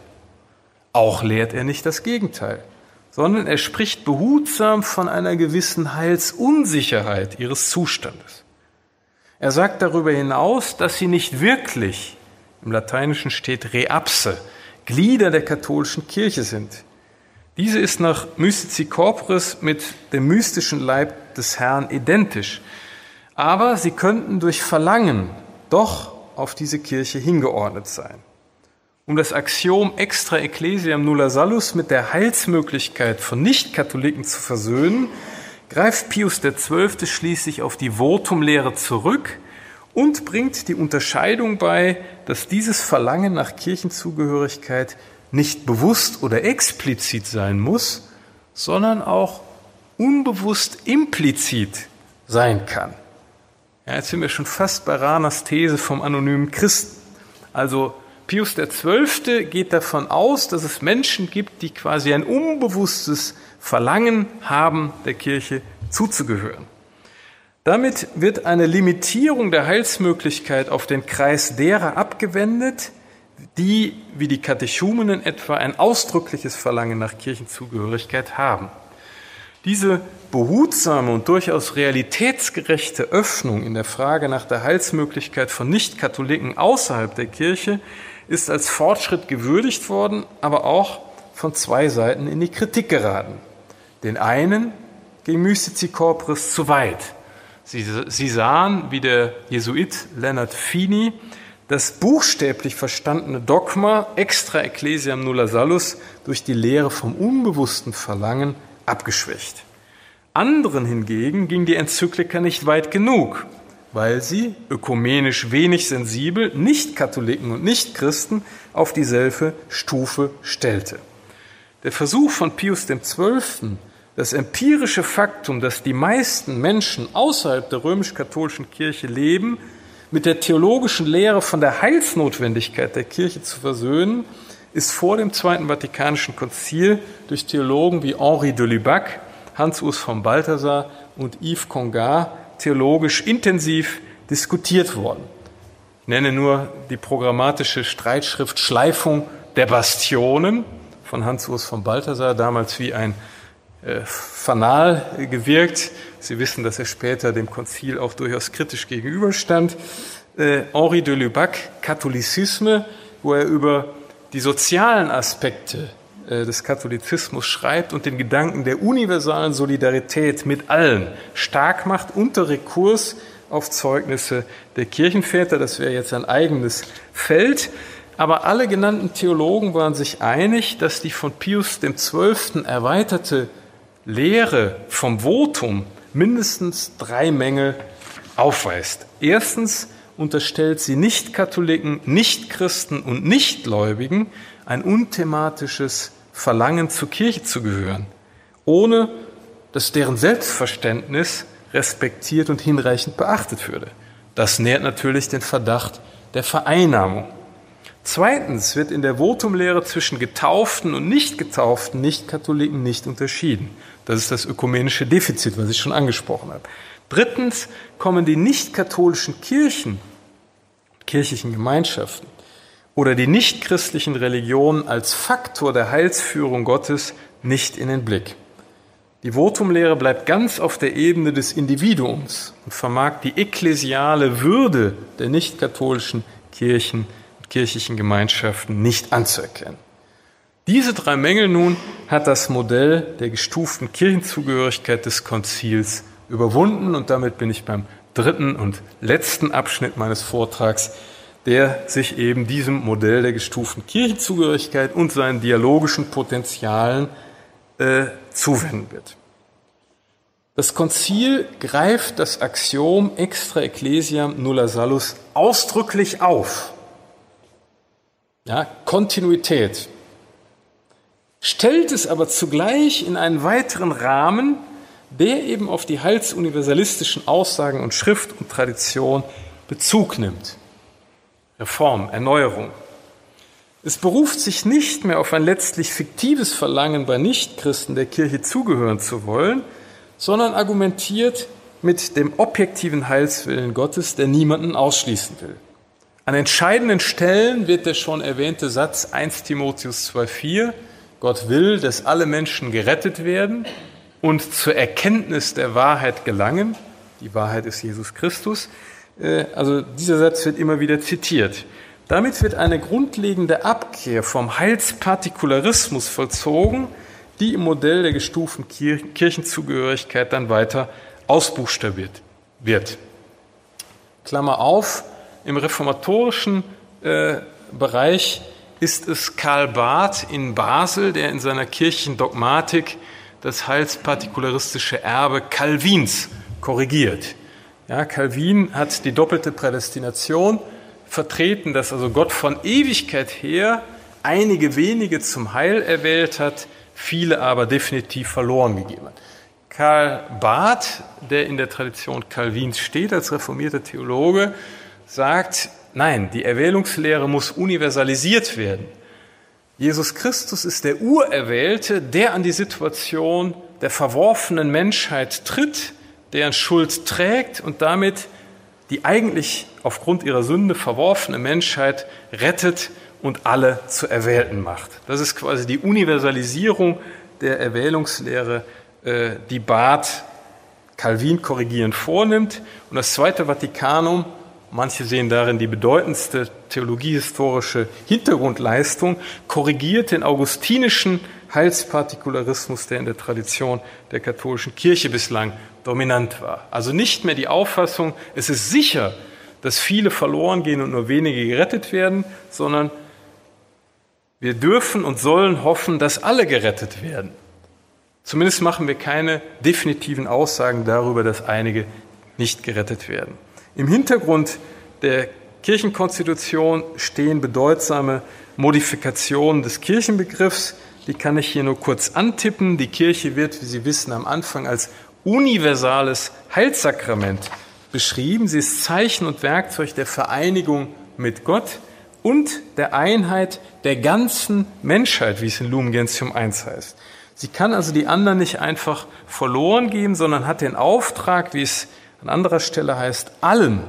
Auch lehrt er nicht das Gegenteil, sondern er spricht behutsam von einer gewissen Heilsunsicherheit ihres Zustandes. Er sagt darüber hinaus, dass sie nicht wirklich, im Lateinischen steht Reapse, Glieder der katholischen Kirche sind, diese ist nach Mystici Corporis mit dem mystischen Leib des Herrn identisch. Aber sie könnten durch Verlangen doch auf diese Kirche hingeordnet sein. Um das Axiom extra ecclesiam nulla salus mit der Heilsmöglichkeit von Nichtkatholiken zu versöhnen, greift Pius XII. schließlich auf die Votumlehre zurück und bringt die Unterscheidung bei, dass dieses Verlangen nach Kirchenzugehörigkeit nicht bewusst oder explizit sein muss, sondern auch unbewusst implizit sein kann. Ja, jetzt sind wir schon fast bei Ranas These vom anonymen Christen. Also Pius XII. geht davon aus, dass es Menschen gibt, die quasi ein unbewusstes Verlangen haben, der Kirche zuzugehören. Damit wird eine Limitierung der Heilsmöglichkeit auf den Kreis derer abgewendet, die, wie die Katechumenen etwa, ein ausdrückliches Verlangen nach Kirchenzugehörigkeit haben. Diese behutsame und durchaus realitätsgerechte Öffnung in der Frage nach der Heilsmöglichkeit von Nichtkatholiken außerhalb der Kirche ist als Fortschritt gewürdigt worden, aber auch von zwei Seiten in die Kritik geraten. Den einen ging Mystici Corporis zu weit. Sie, sie sahen, wie der Jesuit Leonard Fini, das buchstäblich verstandene Dogma extra ecclesiam nulla salus durch die Lehre vom unbewussten Verlangen abgeschwächt. Anderen hingegen ging die Enzyklika nicht weit genug, weil sie, ökumenisch wenig sensibel, Nicht-Katholiken und Nicht-Christen auf dieselbe Stufe stellte. Der Versuch von Pius XII., das empirische Faktum, dass die meisten Menschen außerhalb der römisch-katholischen Kirche leben, mit der theologischen Lehre von der Heilsnotwendigkeit der Kirche zu versöhnen, ist vor dem Zweiten Vatikanischen Konzil durch Theologen wie Henri de Lubac, Hans-Urs von Balthasar und Yves Congar theologisch intensiv diskutiert worden. Ich nenne nur die programmatische Streitschrift Schleifung der Bastionen von Hans-Urs von Balthasar, damals wie ein äh, fanal gewirkt. Sie wissen, dass er später dem Konzil auch durchaus kritisch gegenüberstand. Äh, Henri de Lubac, Katholizisme, wo er über die sozialen Aspekte äh, des Katholizismus schreibt und den Gedanken der universalen Solidarität mit allen stark macht unter Rekurs auf Zeugnisse der Kirchenväter. Das wäre jetzt ein eigenes Feld. Aber alle genannten Theologen waren sich einig, dass die von Pius XII. erweiterte Lehre vom Votum mindestens drei Mängel aufweist. Erstens unterstellt sie Nicht-Katholiken, Nicht-Christen und Nichtgläubigen ein unthematisches Verlangen zur Kirche zu gehören, ohne dass deren Selbstverständnis respektiert und hinreichend beachtet würde. Das nährt natürlich den Verdacht der Vereinnahmung. Zweitens wird in der Votumlehre zwischen Getauften und Nicht-Getauften, Nicht-Katholiken nicht unterschieden. Das ist das ökumenische Defizit, was ich schon angesprochen habe. Drittens kommen die nicht-katholischen Kirchen, kirchlichen Gemeinschaften oder die nicht-christlichen Religionen als Faktor der Heilsführung Gottes nicht in den Blick. Die Votumlehre bleibt ganz auf der Ebene des Individuums und vermag die ekklesiale Würde der nicht-katholischen Kirchen kirchlichen Gemeinschaften nicht anzuerkennen. Diese drei Mängel nun hat das Modell der gestuften Kirchenzugehörigkeit des Konzils überwunden und damit bin ich beim dritten und letzten Abschnitt meines Vortrags, der sich eben diesem Modell der gestuften Kirchenzugehörigkeit und seinen dialogischen Potenzialen äh, zuwenden wird. Das Konzil greift das Axiom extra ecclesiam nulla salus ausdrücklich auf ja, Kontinuität, stellt es aber zugleich in einen weiteren Rahmen, der eben auf die heilsuniversalistischen Aussagen und Schrift und Tradition Bezug nimmt. Reform, Erneuerung. Es beruft sich nicht mehr auf ein letztlich fiktives Verlangen bei Nichtchristen der Kirche zugehören zu wollen, sondern argumentiert mit dem objektiven Heilswillen Gottes, der niemanden ausschließen will. An entscheidenden Stellen wird der schon erwähnte Satz 1 Timotheus 2.4, Gott will, dass alle Menschen gerettet werden und zur Erkenntnis der Wahrheit gelangen. Die Wahrheit ist Jesus Christus. Äh, also dieser Satz wird immer wieder zitiert. Damit wird eine grundlegende Abkehr vom Heilspartikularismus vollzogen, die im Modell der gestuften Kirchenzugehörigkeit dann weiter ausbuchstabiert wird. Klammer auf, im reformatorischen äh, Bereich ist es Karl Barth in Basel, der in seiner Kirchendogmatik das heilspartikularistische Erbe Calvins korrigiert. Ja, Calvin hat die doppelte Prädestination vertreten, dass also Gott von Ewigkeit her einige wenige zum Heil erwählt hat, viele aber definitiv verloren gegeben hat. Karl Barth, der in der Tradition Calvins steht als reformierter Theologe, sagt, nein, die Erwählungslehre muss universalisiert werden. Jesus Christus ist der Urerwählte, der an die Situation der verworfenen Menschheit tritt, deren Schuld trägt und damit die eigentlich aufgrund ihrer Sünde verworfene Menschheit rettet und alle zu Erwählten macht. Das ist quasi die Universalisierung der Erwählungslehre, äh, die Barth Calvin korrigierend vornimmt. Und das Zweite Vatikanum manche sehen darin die bedeutendste theologiehistorische Hintergrundleistung, korrigiert den augustinischen Heilspartikularismus, der in der Tradition der katholischen Kirche bislang dominant war. Also nicht mehr die Auffassung, es ist sicher, dass viele verloren gehen und nur wenige gerettet werden, sondern wir dürfen und sollen hoffen, dass alle gerettet werden. Zumindest machen wir keine definitiven Aussagen darüber, dass einige nicht gerettet werden. Im Hintergrund der Kirchenkonstitution stehen bedeutsame Modifikationen des Kirchenbegriffs. Die kann ich hier nur kurz antippen. Die Kirche wird, wie Sie wissen, am Anfang als universales Heilsakrament beschrieben. Sie ist Zeichen und Werkzeug der Vereinigung mit Gott und der Einheit der ganzen Menschheit, wie es in Lumen Gentium 1 heißt. Sie kann also die anderen nicht einfach verloren geben, sondern hat den Auftrag, wie es an anderer Stelle heißt, allen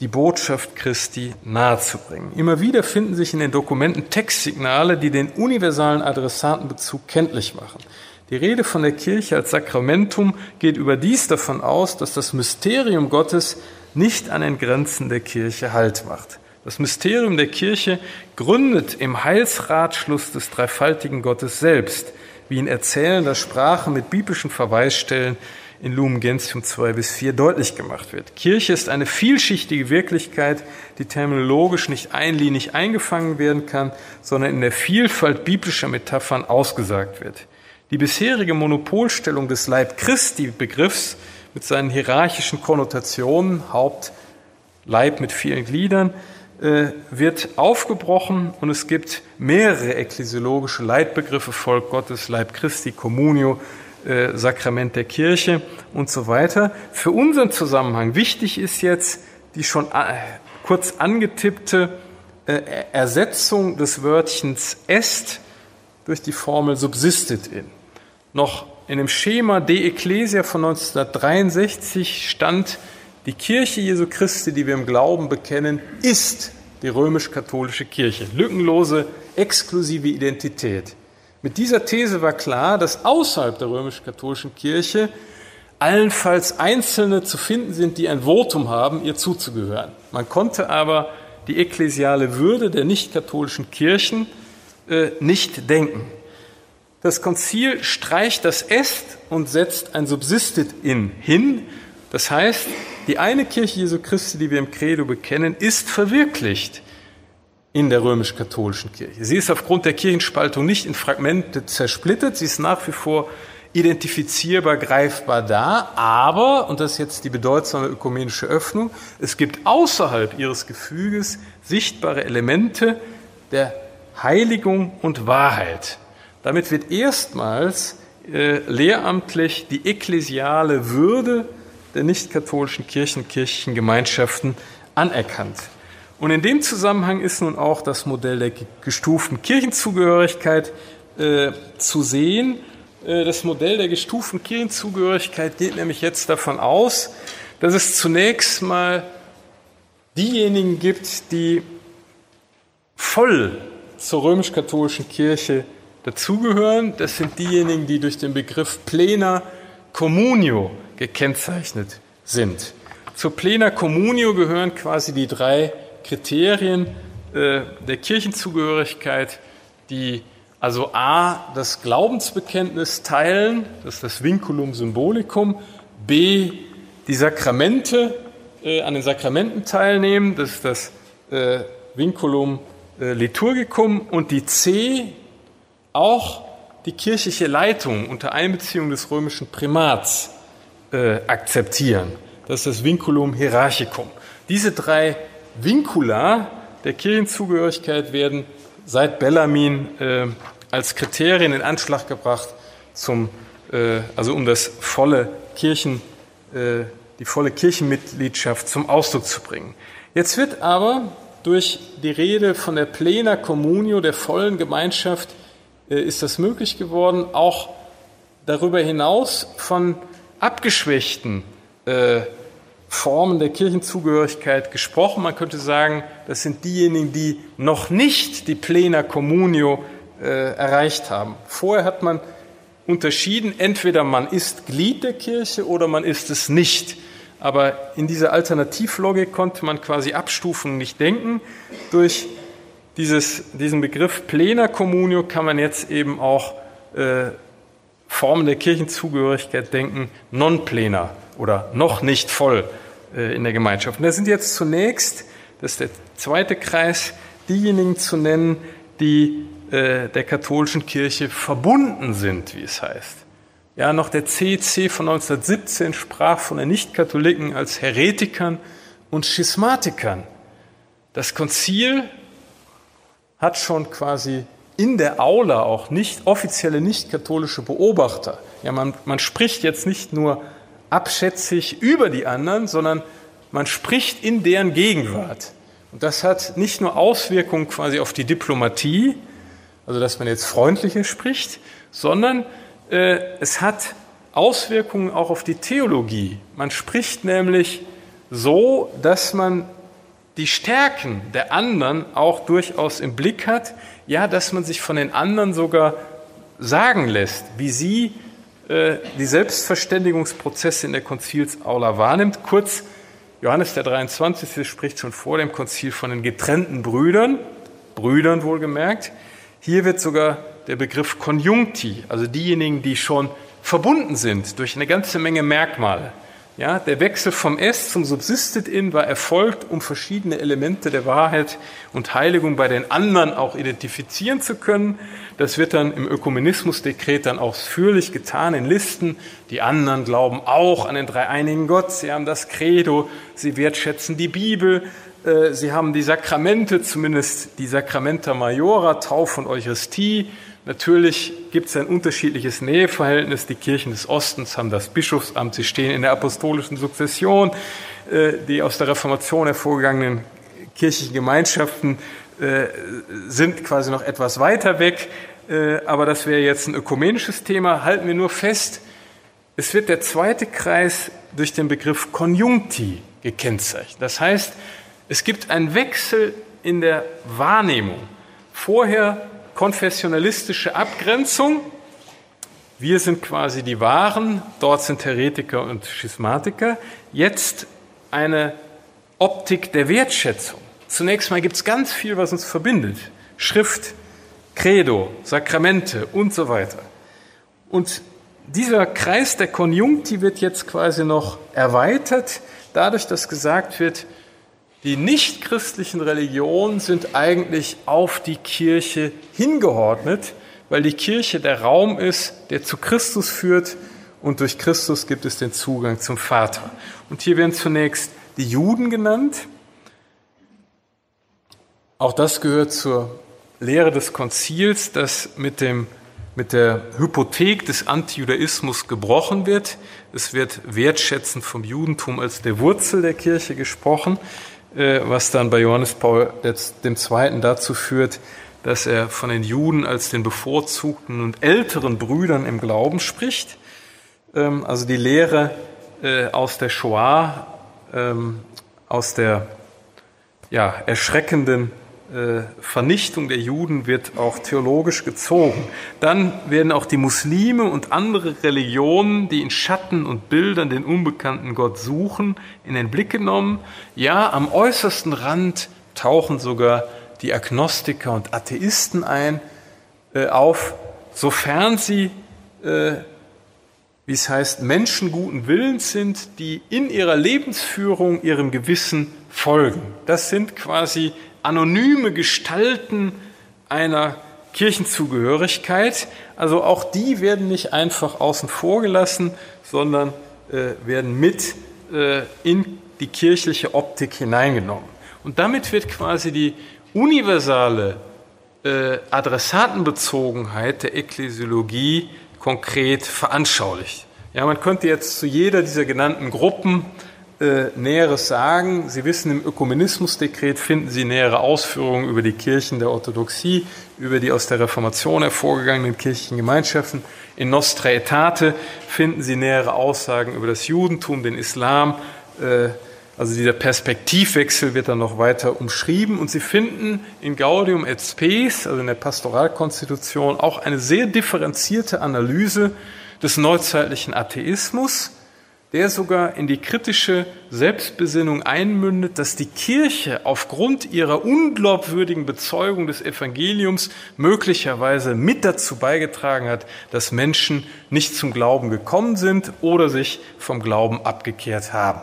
die Botschaft Christi nahezubringen. Immer wieder finden sich in den Dokumenten Textsignale, die den universalen Adressatenbezug kenntlich machen. Die Rede von der Kirche als Sakramentum geht überdies davon aus, dass das Mysterium Gottes nicht an den Grenzen der Kirche Halt macht. Das Mysterium der Kirche gründet im Heilsratschluss des dreifaltigen Gottes selbst, wie in erzählender Sprache mit biblischen Verweisstellen in Lumen Gentium 2 bis 4 deutlich gemacht wird. Kirche ist eine vielschichtige Wirklichkeit, die terminologisch nicht einlinig eingefangen werden kann, sondern in der Vielfalt biblischer Metaphern ausgesagt wird. Die bisherige Monopolstellung des Leib Christi Begriffs mit seinen hierarchischen Konnotationen, Haupt, Leib mit vielen Gliedern, äh, wird aufgebrochen und es gibt mehrere ekklesiologische Leitbegriffe, Volk Gottes, Leib Christi, Communio, äh, Sakrament der Kirche und so weiter. Für unseren Zusammenhang wichtig ist jetzt die schon äh, kurz angetippte äh, Ersetzung des Wörtchens est durch die Formel subsistet in. Noch in dem Schema De Ecclesia von 1963 stand, die Kirche Jesu Christi, die wir im Glauben bekennen, ist die römisch-katholische Kirche. Lückenlose, exklusive Identität. Mit dieser These war klar, dass außerhalb der römisch-katholischen Kirche allenfalls Einzelne zu finden sind, die ein Votum haben, ihr zuzugehören. Man konnte aber die ekklesiale Würde der nicht-katholischen Kirchen äh, nicht denken. Das Konzil streicht das Est und setzt ein Subsistit in hin. Das heißt, die eine Kirche Jesu Christi, die wir im Credo bekennen, ist verwirklicht in der römisch-katholischen Kirche. Sie ist aufgrund der Kirchenspaltung nicht in Fragmente zersplittert, sie ist nach wie vor identifizierbar, greifbar da, aber, und das ist jetzt die bedeutsame ökumenische Öffnung, es gibt außerhalb ihres Gefüges sichtbare Elemente der Heiligung und Wahrheit. Damit wird erstmals äh, lehramtlich die ekklesiale Würde der nicht-katholischen Kirchen und kirchlichen Gemeinschaften anerkannt. Und in dem Zusammenhang ist nun auch das Modell der gestuften Kirchenzugehörigkeit äh, zu sehen. Äh, das Modell der gestuften Kirchenzugehörigkeit geht nämlich jetzt davon aus, dass es zunächst mal diejenigen gibt, die voll zur römisch-katholischen Kirche dazugehören. Das sind diejenigen, die durch den Begriff plena communio gekennzeichnet sind. Zur plena communio gehören quasi die drei Kriterien äh, der Kirchenzugehörigkeit, die also A, das Glaubensbekenntnis teilen, das ist das Vinculum Symbolicum, B, die Sakramente, äh, an den Sakramenten teilnehmen, das ist das äh, Vinculum äh, Liturgicum und die C, auch die kirchliche Leitung unter Einbeziehung des römischen Primats äh, akzeptieren. Das ist das Vinculum Hierarchicum. Diese drei Vincula der Kirchenzugehörigkeit werden seit Bellamin äh, als Kriterien in Anschlag gebracht, zum, äh, also um das volle Kirchen, äh, die volle Kirchenmitgliedschaft zum Ausdruck zu bringen. Jetzt wird aber durch die Rede von der Plena Communio, der vollen Gemeinschaft, äh, ist das möglich geworden, auch darüber hinaus von abgeschwächten äh, Formen der Kirchenzugehörigkeit gesprochen. Man könnte sagen, das sind diejenigen, die noch nicht die Plena Communio äh, erreicht haben. Vorher hat man unterschieden, entweder man ist Glied der Kirche oder man ist es nicht. Aber in dieser Alternativlogik konnte man quasi Abstufungen nicht denken. Durch dieses, diesen Begriff Plena Communio kann man jetzt eben auch äh, Formen der Kirchenzugehörigkeit denken, non plena oder noch nicht voll äh, in der Gemeinschaft. Und da sind jetzt zunächst, das ist der zweite Kreis, diejenigen zu nennen, die äh, der katholischen Kirche verbunden sind, wie es heißt. Ja, noch der CC von 1917 sprach von den Nichtkatholiken als Heretikern und Schismatikern. Das Konzil hat schon quasi in der Aula auch nicht offizielle nicht-katholische Beobachter. Ja, man, man spricht jetzt nicht nur abschätzig über die anderen, sondern man spricht in deren Gegenwart. Und das hat nicht nur Auswirkungen quasi auf die Diplomatie, also dass man jetzt freundlicher spricht, sondern äh, es hat Auswirkungen auch auf die Theologie. Man spricht nämlich so, dass man die Stärken der anderen auch durchaus im Blick hat, ja, dass man sich von den anderen sogar sagen lässt, wie sie die Selbstverständigungsprozesse in der Konzilsaula wahrnimmt. Kurz, Johannes der 23. spricht schon vor dem Konzil von den getrennten Brüdern, Brüdern wohlgemerkt. Hier wird sogar der Begriff Conjuncti, also diejenigen, die schon verbunden sind durch eine ganze Menge Merkmale, ja, der Wechsel vom S zum Subsisted in war erfolgt, um verschiedene Elemente der Wahrheit und Heiligung bei den anderen auch identifizieren zu können. Das wird dann im Ökumenismusdekret dann ausführlich getan in Listen. Die anderen glauben auch an den dreieinigen Gott. Sie haben das Credo. Sie wertschätzen die Bibel. Äh, sie haben die Sakramente, zumindest die Sacramenta Majora, Taufe und Eucharistie. Natürlich gibt es ein unterschiedliches Näheverhältnis. Die Kirchen des Ostens haben das Bischofsamt, sie stehen in der apostolischen Sukzession. Äh, die aus der Reformation hervorgegangenen kirchlichen Gemeinschaften äh, sind quasi noch etwas weiter weg, äh, aber das wäre jetzt ein ökumenisches Thema. Halten wir nur fest, es wird der zweite Kreis durch den Begriff Konjunkti gekennzeichnet. Das heißt, es gibt einen Wechsel in der Wahrnehmung. Vorher konfessionalistische Abgrenzung. Wir sind quasi die Wahren, dort sind Heretiker und Schismatiker. Jetzt eine Optik der Wertschätzung. Zunächst mal gibt es ganz viel, was uns verbindet. Schrift, Credo, Sakramente und so weiter. Und dieser Kreis der Konjunkti wird jetzt quasi noch erweitert, dadurch, dass gesagt wird, die nichtchristlichen Religionen sind eigentlich auf die Kirche hingeordnet, weil die Kirche der Raum ist, der zu Christus führt und durch Christus gibt es den Zugang zum Vater. Und hier werden zunächst die Juden genannt. Auch das gehört zur Lehre des Konzils, dass mit, dem, mit der Hypothek des Antijudaismus gebrochen wird. Es wird wertschätzend vom Judentum als der Wurzel der Kirche gesprochen. Äh, was dann bei Johannes Paul II. dazu führt, dass er von den Juden als den bevorzugten und älteren Brüdern im Glauben spricht. Ähm, also die Lehre äh, aus der Shoah, ähm, aus der ja, erschreckenden Vernichtung der Juden wird auch theologisch gezogen. Dann werden auch die Muslime und andere Religionen, die in Schatten und Bildern den unbekannten Gott suchen, in den Blick genommen. Ja, am äußersten Rand tauchen sogar die Agnostiker und Atheisten ein, äh, auf, sofern sie, äh, wie es heißt, Menschen guten Willens sind, die in ihrer Lebensführung ihrem Gewissen folgen. Das sind quasi anonyme Gestalten einer Kirchenzugehörigkeit. Also auch die werden nicht einfach außen vor gelassen, sondern äh, werden mit äh, in die kirchliche Optik hineingenommen. Und damit wird quasi die universale äh, Adressatenbezogenheit der Ekklesiologie konkret veranschaulicht. Ja, man könnte jetzt zu jeder dieser genannten Gruppen äh, Näheres sagen. Sie wissen, im Ökumenismusdekret finden Sie nähere Ausführungen über die Kirchen der Orthodoxie, über die aus der Reformation hervorgegangenen kirchlichen Gemeinschaften. In Nostra Aetate finden Sie nähere Aussagen über das Judentum, den Islam. Äh, also dieser Perspektivwechsel wird dann noch weiter umschrieben. Und Sie finden in Gaudium et Spes, also in der Pastoralkonstitution, auch eine sehr differenzierte Analyse des neuzeitlichen Atheismus der sogar in die kritische Selbstbesinnung einmündet, dass die Kirche aufgrund ihrer unglaubwürdigen Bezeugung des Evangeliums möglicherweise mit dazu beigetragen hat, dass Menschen nicht zum Glauben gekommen sind oder sich vom Glauben abgekehrt haben.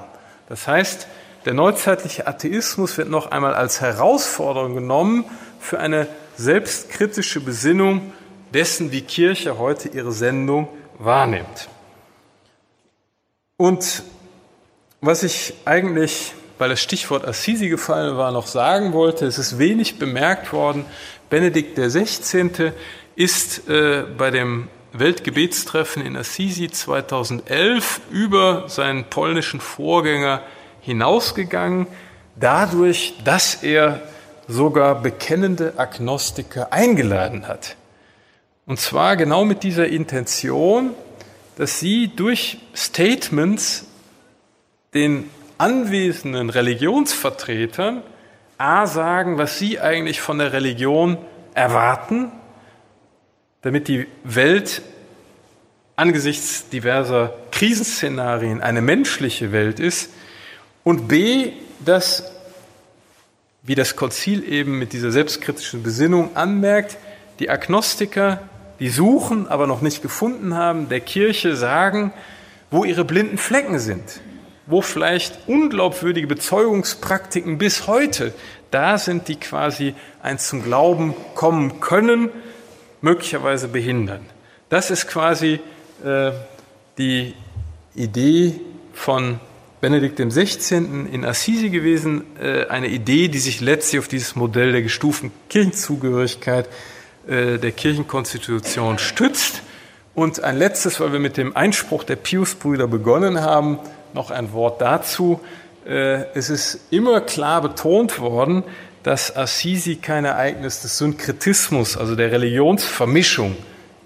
Das heißt, der neuzeitliche Atheismus wird noch einmal als Herausforderung genommen für eine selbstkritische Besinnung dessen, wie Kirche heute ihre Sendung wahrnimmt. Und was ich eigentlich, weil das Stichwort Assisi gefallen war, noch sagen wollte, es ist wenig bemerkt worden, Benedikt XVI. ist äh, bei dem Weltgebetstreffen in Assisi 2011 über seinen polnischen Vorgänger hinausgegangen, dadurch, dass er sogar bekennende Agnostiker eingeladen hat. Und zwar genau mit dieser Intention, dass sie durch Statements den anwesenden Religionsvertretern A sagen, was sie eigentlich von der Religion erwarten, damit die Welt angesichts diverser Krisenszenarien eine menschliche Welt ist und B, dass, wie das Konzil eben mit dieser selbstkritischen Besinnung anmerkt, die Agnostiker die suchen, aber noch nicht gefunden haben, der Kirche sagen, wo ihre blinden Flecken sind, wo vielleicht unglaubwürdige Bezeugungspraktiken bis heute da sind, die quasi ein zum Glauben kommen können, möglicherweise behindern. Das ist quasi äh, die Idee von Benedikt XVI. in Assisi gewesen, äh, eine Idee, die sich letztlich auf dieses Modell der gestuften Kirchenzugehörigkeit äh, der Kirchenkonstitution stützt. Und ein letztes, weil wir mit dem Einspruch der Pius-Brüder begonnen haben, noch ein Wort dazu. Äh, es ist immer klar betont worden, dass Assisi kein Ereignis des Synkretismus, also der Religionsvermischung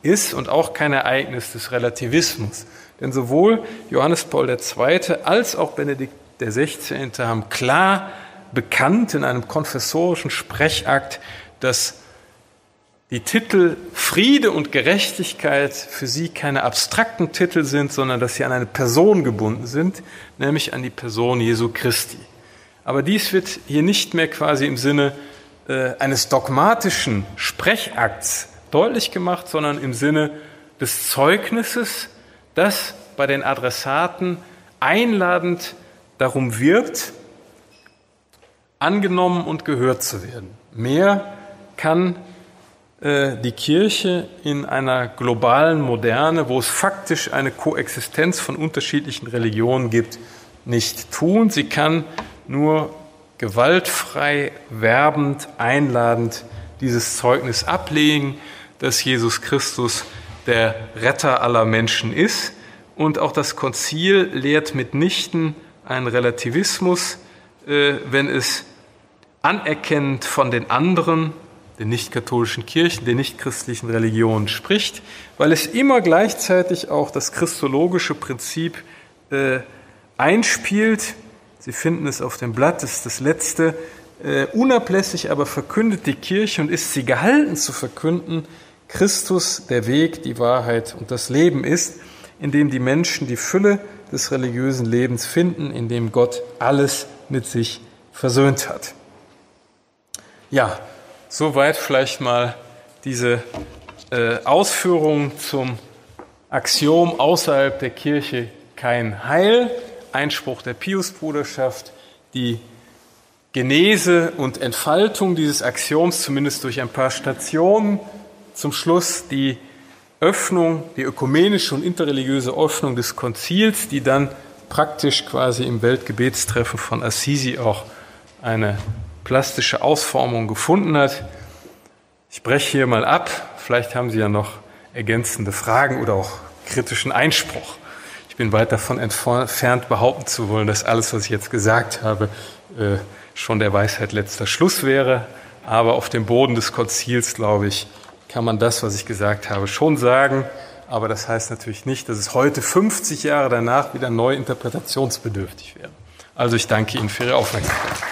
ist und auch kein Ereignis des Relativismus. Denn sowohl Johannes Paul II. als auch Benedikt XVI. haben klar bekannt in einem konfessorischen Sprechakt, dass die Titel Friede und Gerechtigkeit für sie keine abstrakten Titel sind, sondern dass sie an eine Person gebunden sind, nämlich an die Person Jesu Christi. Aber dies wird hier nicht mehr quasi im Sinne äh, eines dogmatischen Sprechakts deutlich gemacht, sondern im Sinne des Zeugnisses, das bei den Adressaten einladend darum wirbt, angenommen und gehört zu werden. Mehr kann äh, die Kirche in einer globalen Moderne, wo es faktisch eine Koexistenz von unterschiedlichen Religionen gibt, nicht tun. Sie kann nur gewaltfrei, werbend, einladend dieses Zeugnis ablegen, dass Jesus Christus der Retter aller Menschen ist. Und auch das Konzil lehrt mitnichten einen Relativismus, äh, wenn es anerkennend von den anderen den nicht-katholischen Kirchen, den nicht-christlichen Religionen spricht, weil es immer gleichzeitig auch das christologische Prinzip äh, einspielt. Sie finden es auf dem Blatt, das ist das letzte. Äh, unablässig aber verkündet die Kirche und ist sie gehalten zu verkünden, Christus der Weg, die Wahrheit und das Leben ist, in dem die Menschen die Fülle des religiösen Lebens finden, in dem Gott alles mit sich versöhnt hat. Ja, Soweit vielleicht mal diese äh, Ausführung zum Axiom außerhalb der Kirche kein Heil, Einspruch der Piusbruderschaft, die Genese und Entfaltung dieses Axioms, zumindest durch ein paar Stationen. Zum Schluss die Öffnung, die ökumenische und interreligiöse Öffnung des Konzils, die dann praktisch quasi im Weltgebetstreffen von Assisi auch eine plastische Ausformung gefunden hat. Ich breche hier mal ab. Vielleicht haben Sie ja noch ergänzende Fragen oder auch kritischen Einspruch. Ich bin weit davon entfernt, behaupten zu wollen, dass alles, was ich jetzt gesagt habe, äh, schon der Weisheit letzter Schluss wäre. Aber auf dem Boden des Konzils, glaube ich, kann man das, was ich gesagt habe, schon sagen. Aber das heißt natürlich nicht, dass es heute 50 Jahre danach wieder neu interpretationsbedürftig wäre. Also ich danke Ihnen für Ihre Aufmerksamkeit.